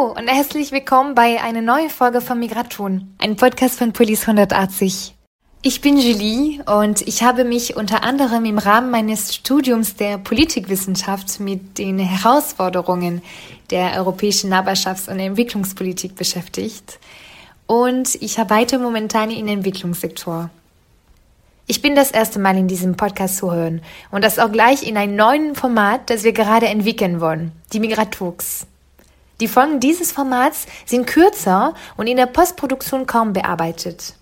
Hallo und herzlich willkommen bei einer neuen Folge von Migratun, ein Podcast von Police 180. Ich bin Julie und ich habe mich unter anderem im Rahmen meines Studiums der Politikwissenschaft mit den Herausforderungen der europäischen Nachbarschafts- und Entwicklungspolitik beschäftigt und ich arbeite momentan im Entwicklungssektor. Ich bin das erste Mal in diesem Podcast zu hören und das auch gleich in einem neuen Format, das wir gerade entwickeln wollen, die Migratalks. Die Folgen dieses Formats sind kürzer und in der Postproduktion kaum bearbeitet.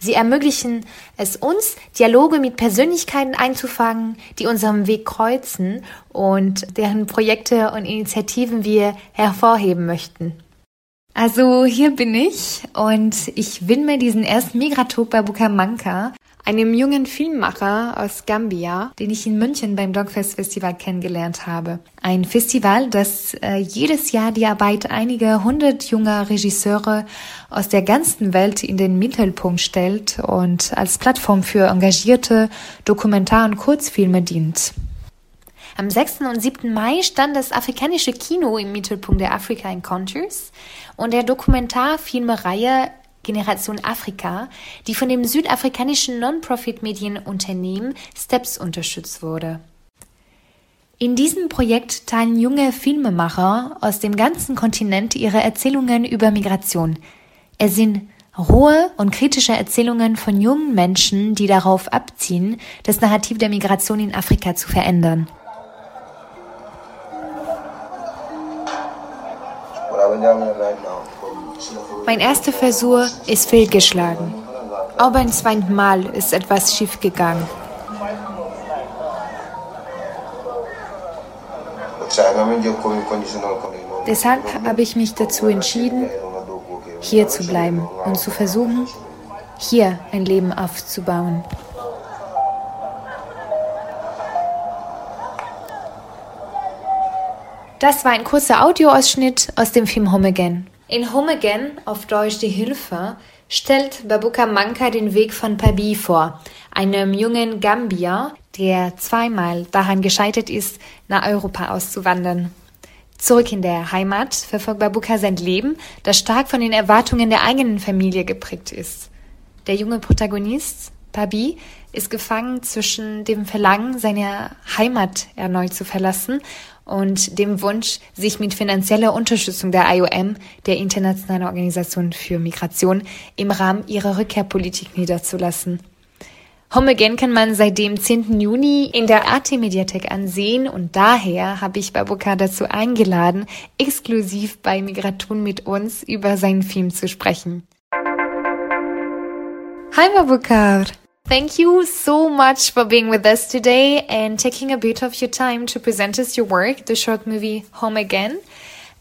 Sie ermöglichen es uns, Dialoge mit Persönlichkeiten einzufangen, die unseren Weg kreuzen und deren Projekte und Initiativen wir hervorheben möchten. Also hier bin ich und ich widme diesen ersten Migratalk bei Bucamanca einem jungen Filmmacher aus Gambia, den ich in München beim Dogfest Festival kennengelernt habe. Ein Festival, das äh, jedes Jahr die Arbeit einiger hundert junger Regisseure aus der ganzen Welt in den Mittelpunkt stellt und als Plattform für engagierte Dokumentar- und Kurzfilme dient. Am 6. und 7. Mai stand das afrikanische Kino im Mittelpunkt der Africa Encounters und der Dokumentarfilmereihe Generation Afrika, die von dem südafrikanischen Non-Profit-Medienunternehmen Steps unterstützt wurde. In diesem Projekt teilen junge Filmemacher aus dem ganzen Kontinent ihre Erzählungen über Migration. Es sind rohe und kritische Erzählungen von jungen Menschen, die darauf abziehen, das Narrativ der Migration in Afrika zu verändern. Mein erster Versuch ist fehlgeschlagen. Auch beim zweiten Mal ist etwas schiefgegangen. Deshalb habe ich mich dazu entschieden, hier zu bleiben und zu versuchen, hier ein Leben aufzubauen. Das war ein kurzer Audioausschnitt aus dem Film Home Again. In Home Again, auf Deutsch die Hilfe, stellt Babuka Manka den Weg von Pabi vor, einem jungen Gambier, der zweimal daran gescheitert ist, nach Europa auszuwandern. Zurück in der Heimat verfolgt Babuka sein Leben, das stark von den Erwartungen der eigenen Familie geprägt ist. Der junge Protagonist, Pabi, ist gefangen zwischen dem Verlangen, seine Heimat erneut zu verlassen und dem Wunsch, sich mit finanzieller Unterstützung der IOM, der Internationalen Organisation für Migration, im Rahmen ihrer Rückkehrpolitik niederzulassen. Home Again kann man seit dem 10. Juni in der AT-Mediathek ansehen und daher habe ich Babuka dazu eingeladen, exklusiv bei Migration mit uns über seinen Film zu sprechen. Hi Babukar! Thank you so much for being with us today and taking a bit of your time to present us your work, the short movie Home Again.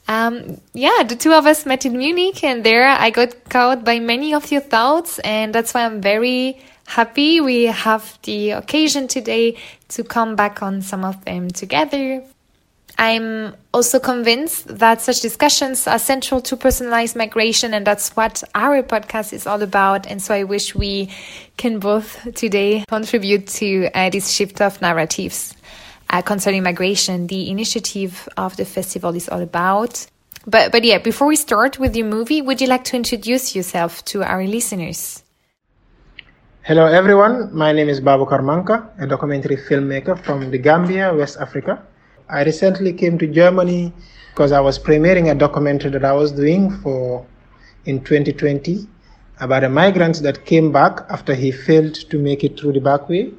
Um, yeah, the two of us met in Munich and there I got caught by many of your thoughts and that's why I'm very happy we have the occasion today to come back on some of them together. I'm also convinced that such discussions are central to personalized migration, and that's what our podcast is all about. And so I wish we can both today contribute to uh, this shift of narratives uh, concerning migration. The initiative of the festival is all about. But, but yeah, before we start with your movie, would you like to introduce yourself to our listeners? Hello, everyone. My name is Babucarr Manka, a documentary filmmaker from the Gambia, West Africa. I recently came to Germany because I was premiering a documentary that I was doing for in 2020 about a migrant that came back after he failed to make it through the back way.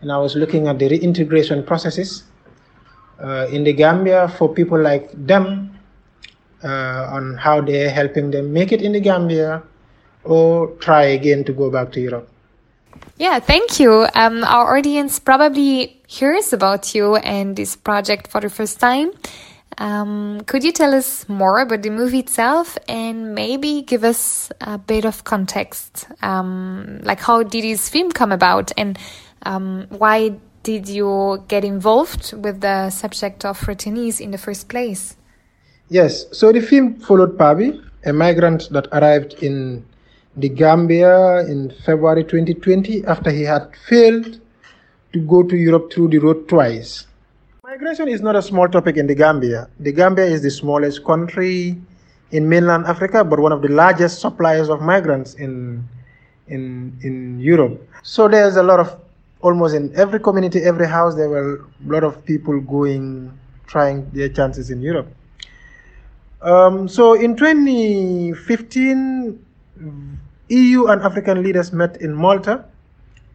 And I was looking at the reintegration processes uh, in the Gambia for people like them uh, on how they're helping them make it in the Gambia or try again to go back to Europe. Yeah, thank you. Um, our audience probably hears about you and this project for the first time. Um, could you tell us more about the movie itself and maybe give us a bit of context? Um, like, how did this film come about and um, why did you get involved with the subject of returnees in the first place? Yes, so the film followed Pabi, a migrant that arrived in the Gambia in February 2020 after he had failed to go to Europe through the road twice. Migration is not a small topic in the Gambia. The Gambia is the smallest country in mainland Africa, but one of the largest suppliers of migrants in in in Europe. So there's a lot of almost in every community, every house, there were a lot of people going trying their chances in Europe. Um, so in 2015, EU and African leaders met in Malta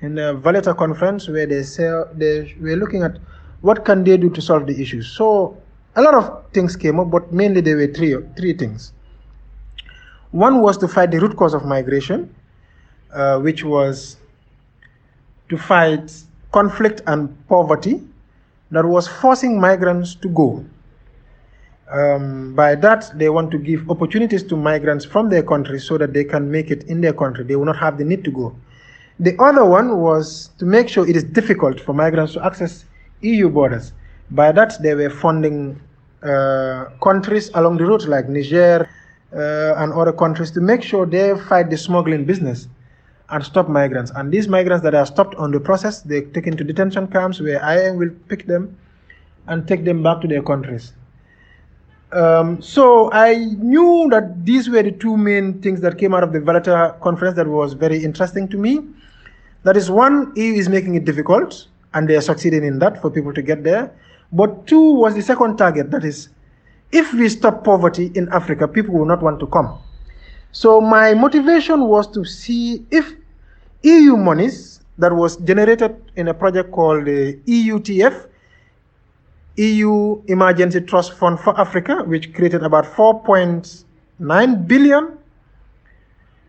in the Valletta conference where they say they were looking at what can they do to solve the issues. So a lot of things came up, but mainly there were three three things. One was to fight the root cause of migration, uh, which was to fight conflict and poverty that was forcing migrants to go. Um, by that, they want to give opportunities to migrants from their country so that they can make it in their country. They will not have the need to go. The other one was to make sure it is difficult for migrants to access EU borders. By that, they were funding uh, countries along the route, like Niger uh, and other countries, to make sure they fight the smuggling business and stop migrants. And these migrants that are stopped on the process, they're taken to detention camps where IOM will pick them and take them back to their countries. Um, so I knew that these were the two main things that came out of the Valletta conference that was very interesting to me. That is one, EU is making it difficult, and they are succeeding in that for people to get there. But two was the second target, that is, if we stop poverty in Africa, people will not want to come. So my motivation was to see if EU monies that was generated in a project called the EUTF, EU Emergency Trust Fund for Africa, which created about 4.9 billion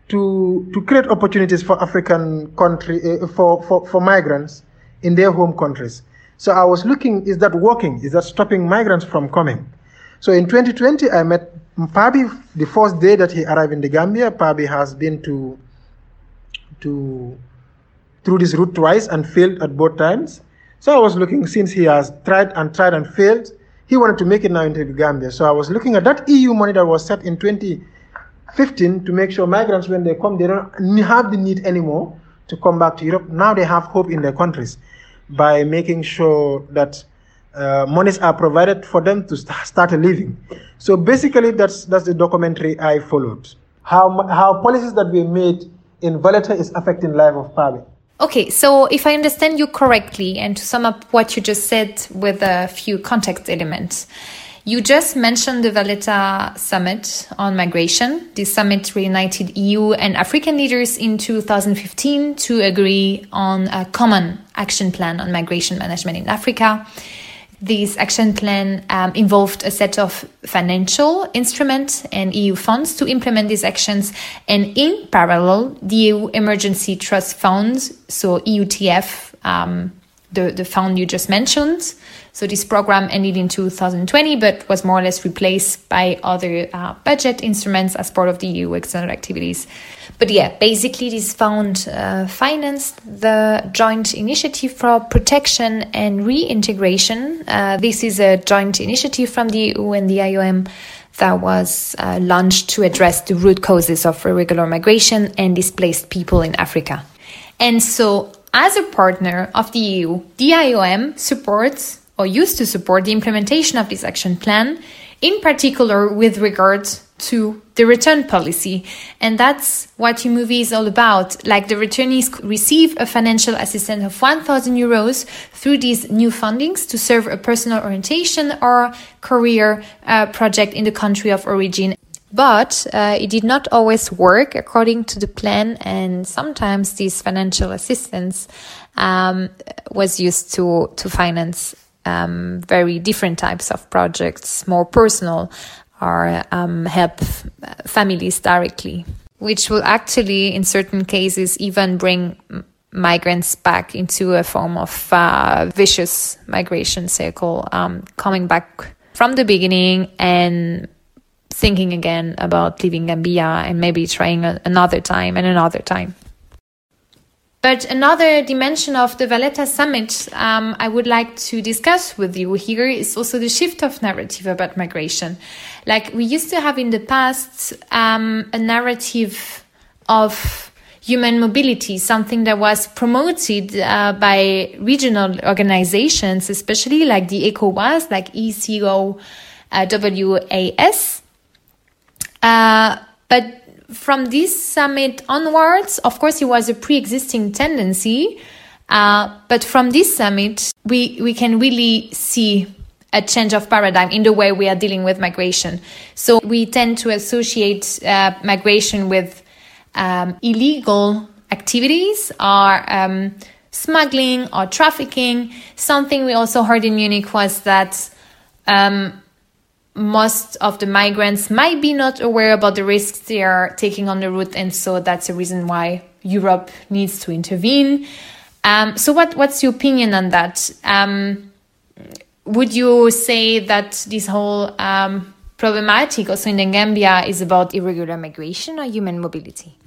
to, to create opportunities for African country uh, for, for, for migrants in their home countries. So I was looking, is that working? Is that stopping migrants from coming? So in 2020, I met Pabi the first day that he arrived in the Gambia. Pabi has been to to through this route twice and failed at both times. So I was looking, since he has tried and tried and failed, he wanted to make it now into Gambia. So I was looking at that EU money that was set in 2015 to make sure migrants, when they come, they don't have the need anymore to come back to Europe. Now they have hope in their countries by making sure that uh, monies are provided for them to st- start a living. So basically, that's that's the documentary I followed. How how policies that we made in Valletta is affecting life of Pabi. Okay, so if I understand you correctly, and to sum up what you just said with a few context elements, you just mentioned the Valletta Summit on migration. This summit reunited EU and African leaders in 2015 to agree on a common action plan on migration management in Africa. This action plan um, involved a set of financial instruments and EU funds to implement these actions. And in parallel, the EU Emergency Trust Funds, so EUTF, um, the, the fund you just mentioned. So this program ended in 2020, but was more or less replaced by other uh, budget instruments as part of the EU external activities. But yeah, basically, this fund uh, financed the joint initiative for protection and reintegration. Uh, this is a joint initiative from the EU and the IOM that was uh, launched to address the root causes of irregular migration and displaced people in Africa. And so, as a partner of the EU, the IOM supports or used to support the implementation of this action plan, in particular with regards to the return policy. And that's what your movie is all about. Like the returnees receive a financial assistance of 1000 euros through these new fundings to serve a personal orientation or career uh, project in the country of origin. But uh, it did not always work according to the plan, and sometimes this financial assistance um, was used to to finance um, very different types of projects, more personal, or um, help families directly, which will actually, in certain cases, even bring migrants back into a form of uh, vicious migration cycle, um, coming back from the beginning and thinking again about leaving Gambia and maybe trying another time and another time. But another dimension of the Valletta Summit um, I would like to discuss with you here is also the shift of narrative about migration. Like we used to have in the past um, a narrative of human mobility, something that was promoted uh, by regional organizations, especially like the ECOWAS, like ECO uh, Uh, but from this summit onwards, of course, it was a pre-existing tendency. Uh, but from this summit, we, we can really see a change of paradigm in the way we are dealing with migration. So we tend to associate uh, migration with um, illegal activities or um, smuggling or trafficking. Something we also heard in Munich was that um, most of the migrants might be not aware about the risks they are taking on the route, and so that's a reason why Europe needs to intervene. Um, so, what what's your opinion on that? Um, would you say that this whole um, problematic also in the Gambia is about irregular migration or human mobility?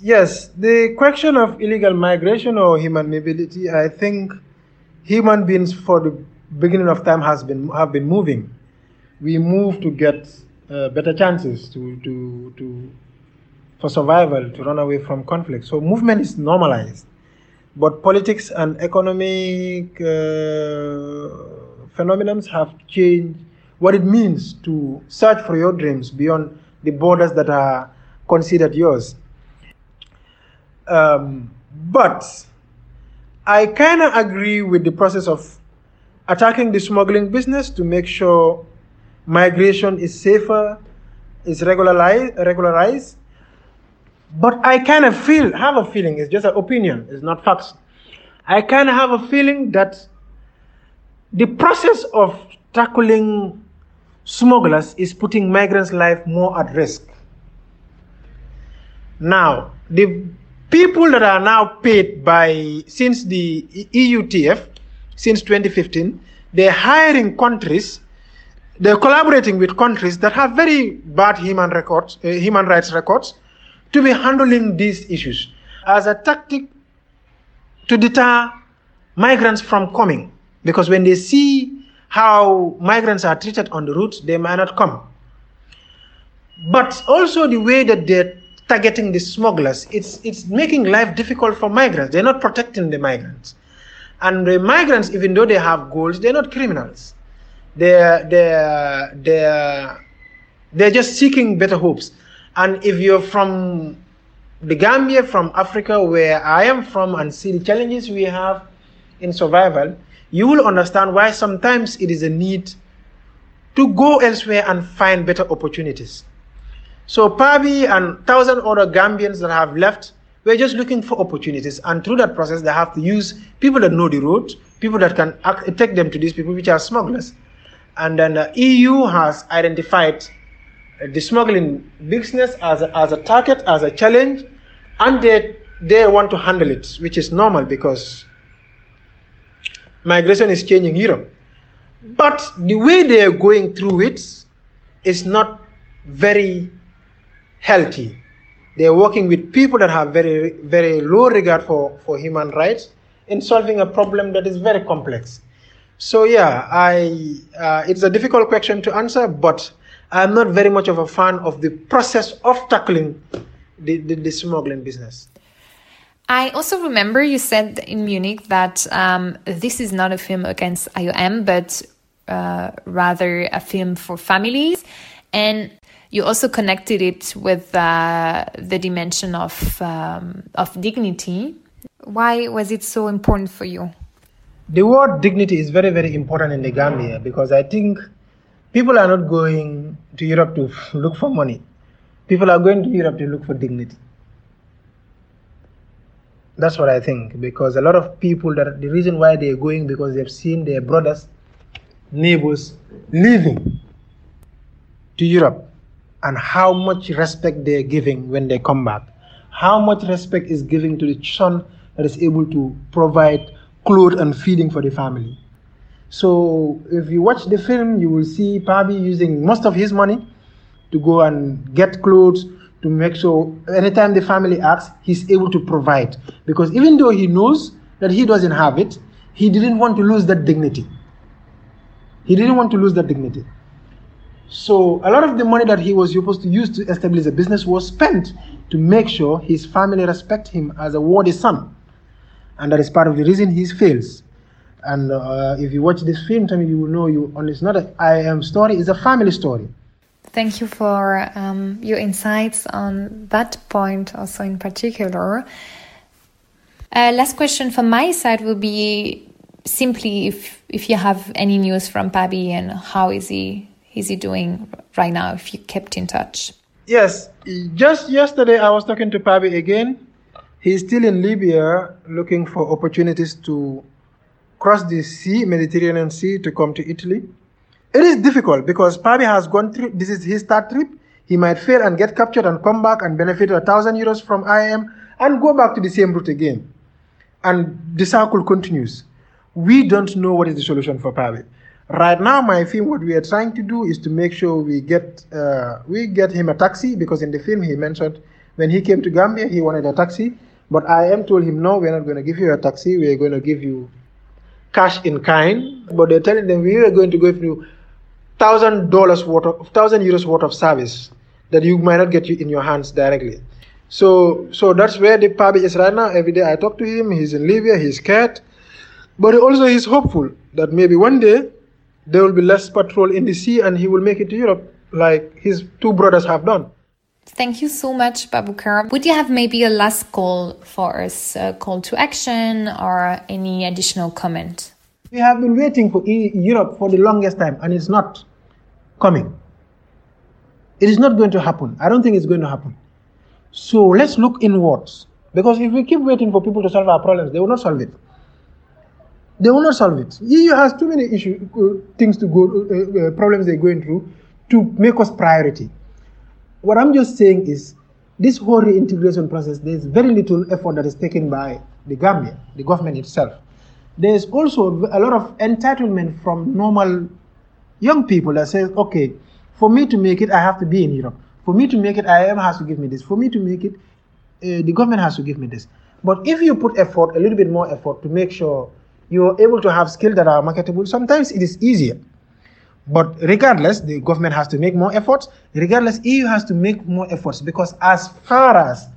Yes, the question of illegal migration or human mobility, I think human beings for the beginning of time has been have been moving. We move to get uh, better chances to, to, to for survival, to run away from conflict. So movement is normalized. But politics and economic uh, phenomena have changed what it means to search for your dreams beyond the borders that are considered yours. Um, but I kind of agree with the process of attacking the smuggling business to make sure migration is safer, is regularized, regularized. But I kind of feel, have a feeling, it's just an opinion, it's not facts. I kind of have a feeling that the process of tackling smugglers is putting migrants' life more at risk. Now, the people that are now paid by since the EUTF, since 2015, they're hiring countries, they're collaborating with countries that have very bad human records, uh, human rights records, to be handling these issues as a tactic to deter migrants from coming. Because when they see how migrants are treated on the route, they might not come. But also the way that they're targeting the smugglers, it's, it's making life difficult for migrants. They're not protecting the migrants. And the migrants, even though they have goals, they're not criminals. They're, they're, they're, they're just seeking better hopes. And if you're from the Gambia, from Africa, where I am from, and see the challenges we have in survival, you will understand why sometimes it is a need to go elsewhere and find better opportunities. So Pabi and thousand other Gambians that have left, we're just looking for opportunities. And through that process, they have to use people that know the route, people that can act, take them to these people, which are smugglers. And then the EU has identified the smuggling business as a, as a target, as a challenge, and they, they want to handle it, which is normal because migration is changing Europe. But the way they are going through it is not very healthy. They are working with people that have very, very low regard for, for human rights in solving a problem that is very complex. So yeah, I uh, it's a difficult question to answer, but I'm not very much of a fan of the process of tackling the, the, the smuggling business. I also remember you said in Munich that um, this is not a film against IOM, but uh, rather a film for families. And you also connected it with uh, the dimension of, um, of dignity. Why was it so important for you? The word dignity is very, very important in the Gambia because I think people are not going to Europe to look for money. People are going to Europe to look for dignity. That's what I think because a lot of people that the reason why they're going because they've seen their brothers, neighbors leaving to Europe and how much respect they're giving when they come back. How much respect is given to the son that is able to provide clothes and feeding for the family. So if you watch the film, you will see Pabi using most of his money to go and get clothes, to make sure anytime the family asks, he's able to provide. Because even though he knows that he doesn't have it, he didn't want to lose that dignity. He didn't want to lose that dignity. So a lot of the money that he was supposed to use to establish a business was spent to make sure his family respect him as a worthy son. And that is part of the reason he fails. And uh, if you watch this film, you will know you. It's not a IOM story; it's a family story. Thank you for um, your insights on that point, also in particular. Uh, last question from my side will be simply if if you have any news from Pabi and how is he is he doing right now? If you kept in touch. Yes, just yesterday I was talking to Pabi again. He's still in Libya looking for opportunities to cross the sea, Mediterranean Sea, to come to Italy. It is difficult because Pabi has gone through, this is his third trip. He might fail and get captured and come back and benefit a thousand euros from IOM and go back to the same route again. And the cycle continues. We don't know what is the solution for Pabi. Right now, my film, what we are trying to do is to make sure we get uh, we get him a taxi because in the film he mentioned when he came to Gambia he wanted a taxi, but IOM told him no, we're not going to give you a taxi. We're going to give you cash in kind. But they're telling them we are going to give you thousand dollars worth of thousand euros worth of service that you might not get in your hands directly. So so that's where the Pabi is right now. Every day I talk to him. He's in Libya. He's scared, but also he's hopeful that maybe one day there will be less patrol in the sea and he will make it to Europe like his two brothers have done. Thank you so much, Babucarr. Would you have maybe a last call for us, a call to action or any additional comment? We have been waiting for Europe for the longest time and it's not coming. It is not going to happen. I don't think it's going to happen. So let's look inwards. Because if we keep waiting for people to solve our problems, they will not solve it. They will not solve it. EU has too many issues, uh, things to go, uh, uh, problems they're going through to make us priority. What I'm just saying is, this whole reintegration process, there's very little effort that is taken by the Gambia, the government itself. There's also a lot of entitlement from normal young people that say, okay, for me to make it, I have to be in Europe. For me to make it, IOM has to give me this. For me to make it, uh, the government has to give me this. But if you put effort, a little bit more effort to make sure you're able to have skills that are marketable, sometimes it is easier. But regardless, the government has to make more efforts. Regardless, EU has to make more efforts because as far as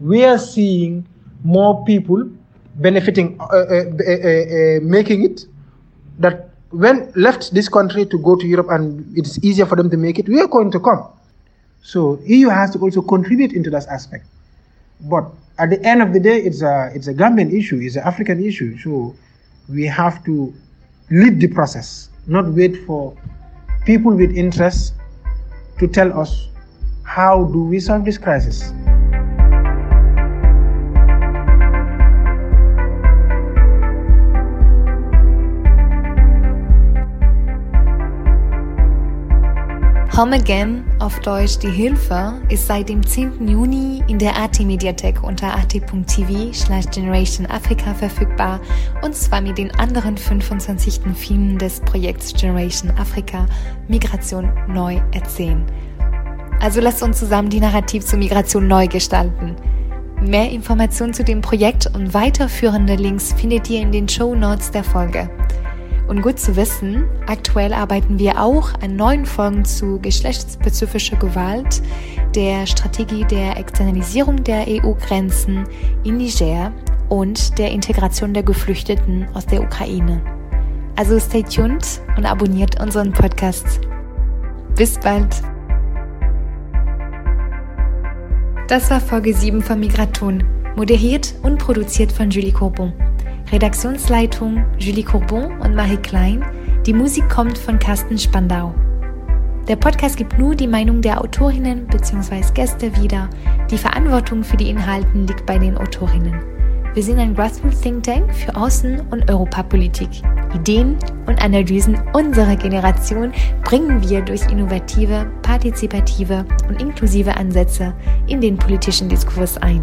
we are seeing more people benefiting, uh, uh, uh, uh making it, that when left this country to go to Europe and it's easier for them to make it, we are going to come. So EU has to also contribute into that aspect. But at the end of the day, it's a it's a Gambian issue, it's an African issue. So we have to lead the process, not wait for people with interest to tell us how do we solve this crisis. Home Again, auf Deutsch Die Hilfe, ist seit dem 10. Juni in der AT-Mediathek unter at.tv slash Generation Africa verfügbar und zwar mit den anderen 25. Filmen des Projekts Generation Africa Migration neu erzählen. Also lasst uns zusammen die Narrativ zur Migration neu gestalten. Mehr Informationen zu dem Projekt und weiterführende Links findet ihr in den Show Notes der Folge. Und gut zu wissen, aktuell arbeiten wir auch an neuen Folgen zu geschlechtsspezifischer Gewalt, der Strategie der Externalisierung der EU-Grenzen in Niger und der Integration der Geflüchteten aus der Ukraine. Also stay tuned und abonniert unseren Podcast. Bis bald! Das war Folge 7 von Migraton, moderiert und produziert von Julie Courbon. Redaktionsleitung Julie Courbon und Marie Klein. Die Musik kommt von Carsten Spandau. Der Podcast gibt nur die Meinung der Autorinnen bzw. Gäste wieder. Die Verantwortung für die Inhalten liegt bei den Autorinnen. Wir sind ein Grassroots Think Tank für Außen- und Europapolitik. Ideen und Analysen unserer Generation bringen wir durch innovative, partizipative und inklusive Ansätze in den politischen Diskurs ein.